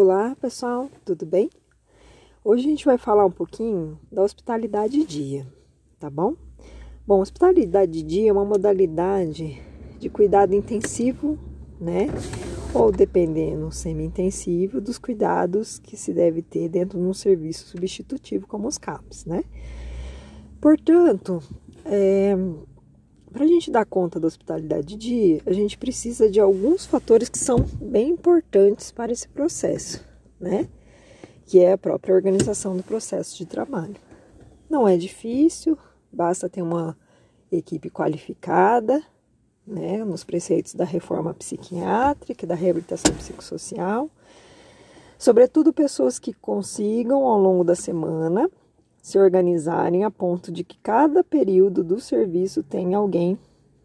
Olá pessoal, tudo bem? Hoje a gente vai falar um pouquinho da hospitalidade dia, tá bom? Bom, hospitalidade dia é uma modalidade de cuidado intensivo, né? Ou dependendo semi-intensivo dos cuidados que se deve ter dentro de um serviço substitutivo como os CAPs, né? Portanto, é, para a gente dar conta da hospitalidade de dia, a gente precisa de alguns fatores que são bem importantes para esse processo, né? Que é a própria organização do processo de trabalho. Não é difícil, basta ter uma equipe qualificada, né, nos preceitos da reforma psiquiátrica, da reabilitação psicossocial, sobretudo pessoas que consigam ao longo da semana se organizarem a ponto de que cada período do serviço tenha alguém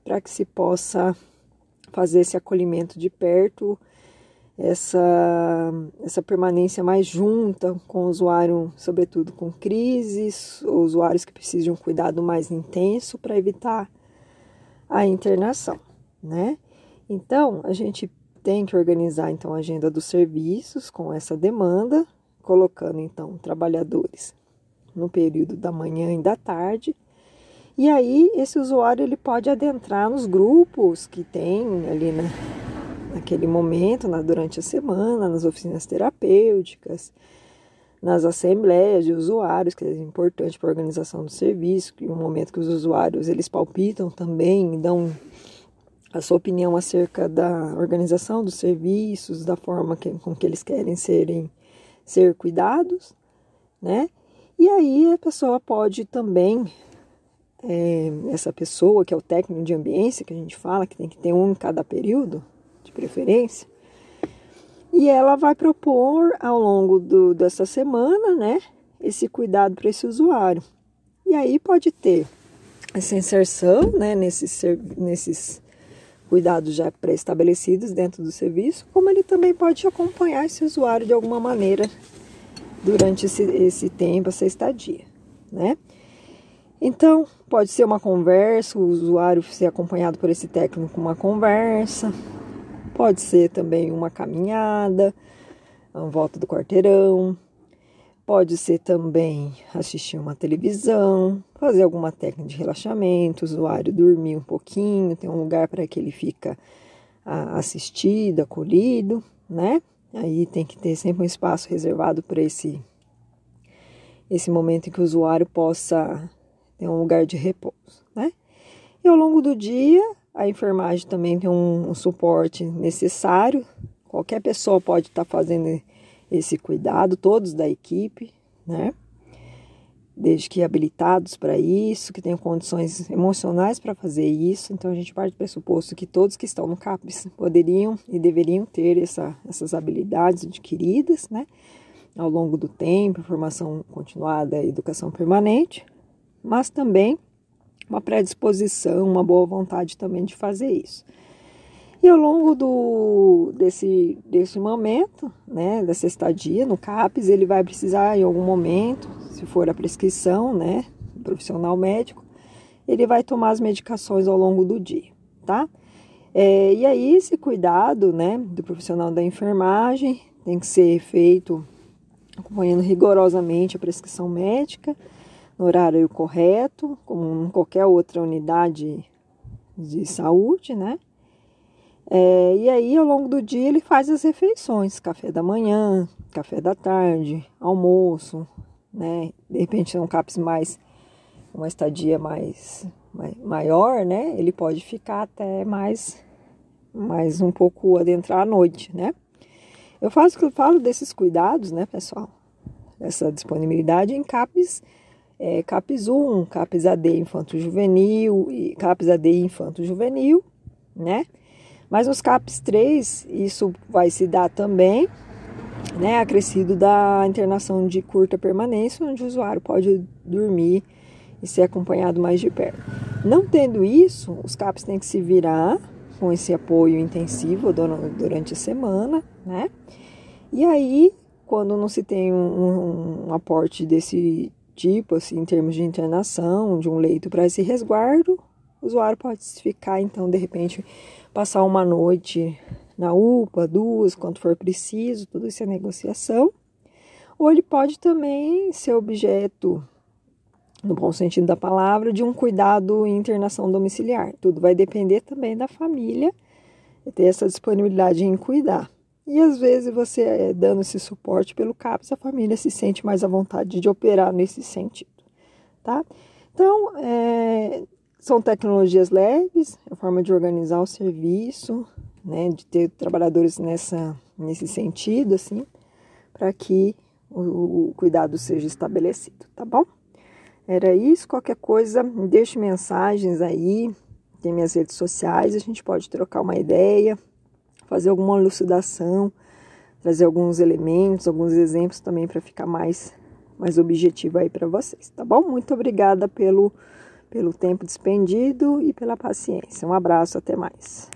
para que se possa fazer esse acolhimento de perto, essa, essa permanência mais junta com o usuário, sobretudo com crises, usuários que precisam de um cuidado mais intenso para evitar a internação, né? Então, a gente tem que organizar então a agenda dos serviços com essa demanda, colocando então trabalhadores no período da manhã e da tarde. E aí esse usuário ele pode adentrar nos grupos que tem ali na, naquele momento, na, durante a semana, nas oficinas terapêuticas, nas assembleias de usuários, que é importante para a organização do serviço, é um momento que os usuários eles palpitam também, dão a sua opinião acerca da organização dos serviços, da forma que, com que eles querem serem ser cuidados, né? E aí a pessoa pode também, é, essa pessoa que é o técnico de ambiência, que a gente fala que tem que ter um em cada período, de preferência, e ela vai propor ao longo do, dessa semana, né, esse cuidado para esse usuário. E aí pode ter essa inserção, né, nesses, nesses cuidados já pré-estabelecidos dentro do serviço, como ele também pode acompanhar esse usuário de alguma maneira durante esse, esse tempo, essa estadia, né? Então, pode ser uma conversa, o usuário ser acompanhado por esse técnico uma conversa, pode ser também uma caminhada, uma volta do quarteirão, pode ser também assistir uma televisão, fazer alguma técnica de relaxamento, o usuário dormir um pouquinho, tem um lugar para que ele fica ah, assistido, acolhido, né? Aí tem que ter sempre um espaço reservado para esse, esse momento em que o usuário possa ter um lugar de repouso, né? E ao longo do dia, a enfermagem também tem um, um suporte necessário. Qualquer pessoa pode estar tá fazendo esse cuidado, todos da equipe, né? Desde que habilitados para isso, que tenham condições emocionais para fazer isso. Então a gente parte do pressuposto que todos que estão no CAPES poderiam e deveriam ter essa, essas habilidades adquiridas, né? Ao longo do tempo, formação continuada, educação permanente, mas também uma predisposição, uma boa vontade também de fazer isso. E ao longo do, desse, desse momento, né, dessa estadia no CAPES, ele vai precisar em algum momento se for a prescrição, né, profissional médico, ele vai tomar as medicações ao longo do dia, tá? É, e aí esse cuidado, né, do profissional da enfermagem tem que ser feito acompanhando rigorosamente a prescrição médica no horário correto, como em qualquer outra unidade de saúde, né? É, e aí, ao longo do dia, ele faz as refeições: café da manhã, café da tarde, almoço, né? De repente um CAPS mais, uma estadia mais, maior, né? Ele pode ficar até mais, mais um pouco adentrar à noite, né? Eu faço eu falo desses cuidados, né, pessoal? Essa disponibilidade em CAPS, é, CAPS 1, CAPS AD Infanto Juvenil e CAPS AD Infanto Juvenil, né? Mas nos CAPS 3, isso vai se dar também né, acrescido da internação de curta permanência, onde o usuário pode dormir e ser acompanhado mais de perto. Não tendo isso, os CAPs têm que se virar com esse apoio intensivo durante a semana, né? E aí, quando não se tem um, um aporte desse tipo, assim, em termos de internação, de um leito para esse resguardo, o usuário pode ficar, então, de repente, passar uma noite na UPA, duas, quanto for preciso, tudo isso é negociação. Ou ele pode também ser objeto, no bom sentido da palavra, de um cuidado em internação domiciliar. Tudo vai depender também da família ter essa disponibilidade em cuidar. E às vezes você eh, dando esse suporte pelo CAPS, a família se sente mais à vontade de operar nesse sentido, tá? Então, é, são tecnologias leves, a forma de organizar o serviço, né, de ter trabalhadores nessa, nesse sentido, assim, para que o, o cuidado seja estabelecido, tá bom? Era isso, qualquer coisa, deixe mensagens aí, tem minhas redes sociais, a gente pode trocar uma ideia, fazer alguma elucidação, trazer alguns elementos, alguns exemplos também para ficar mais, mais objetivo aí para vocês, tá bom? Muito obrigada pelo, pelo tempo despendido e pela paciência. Um abraço, até mais.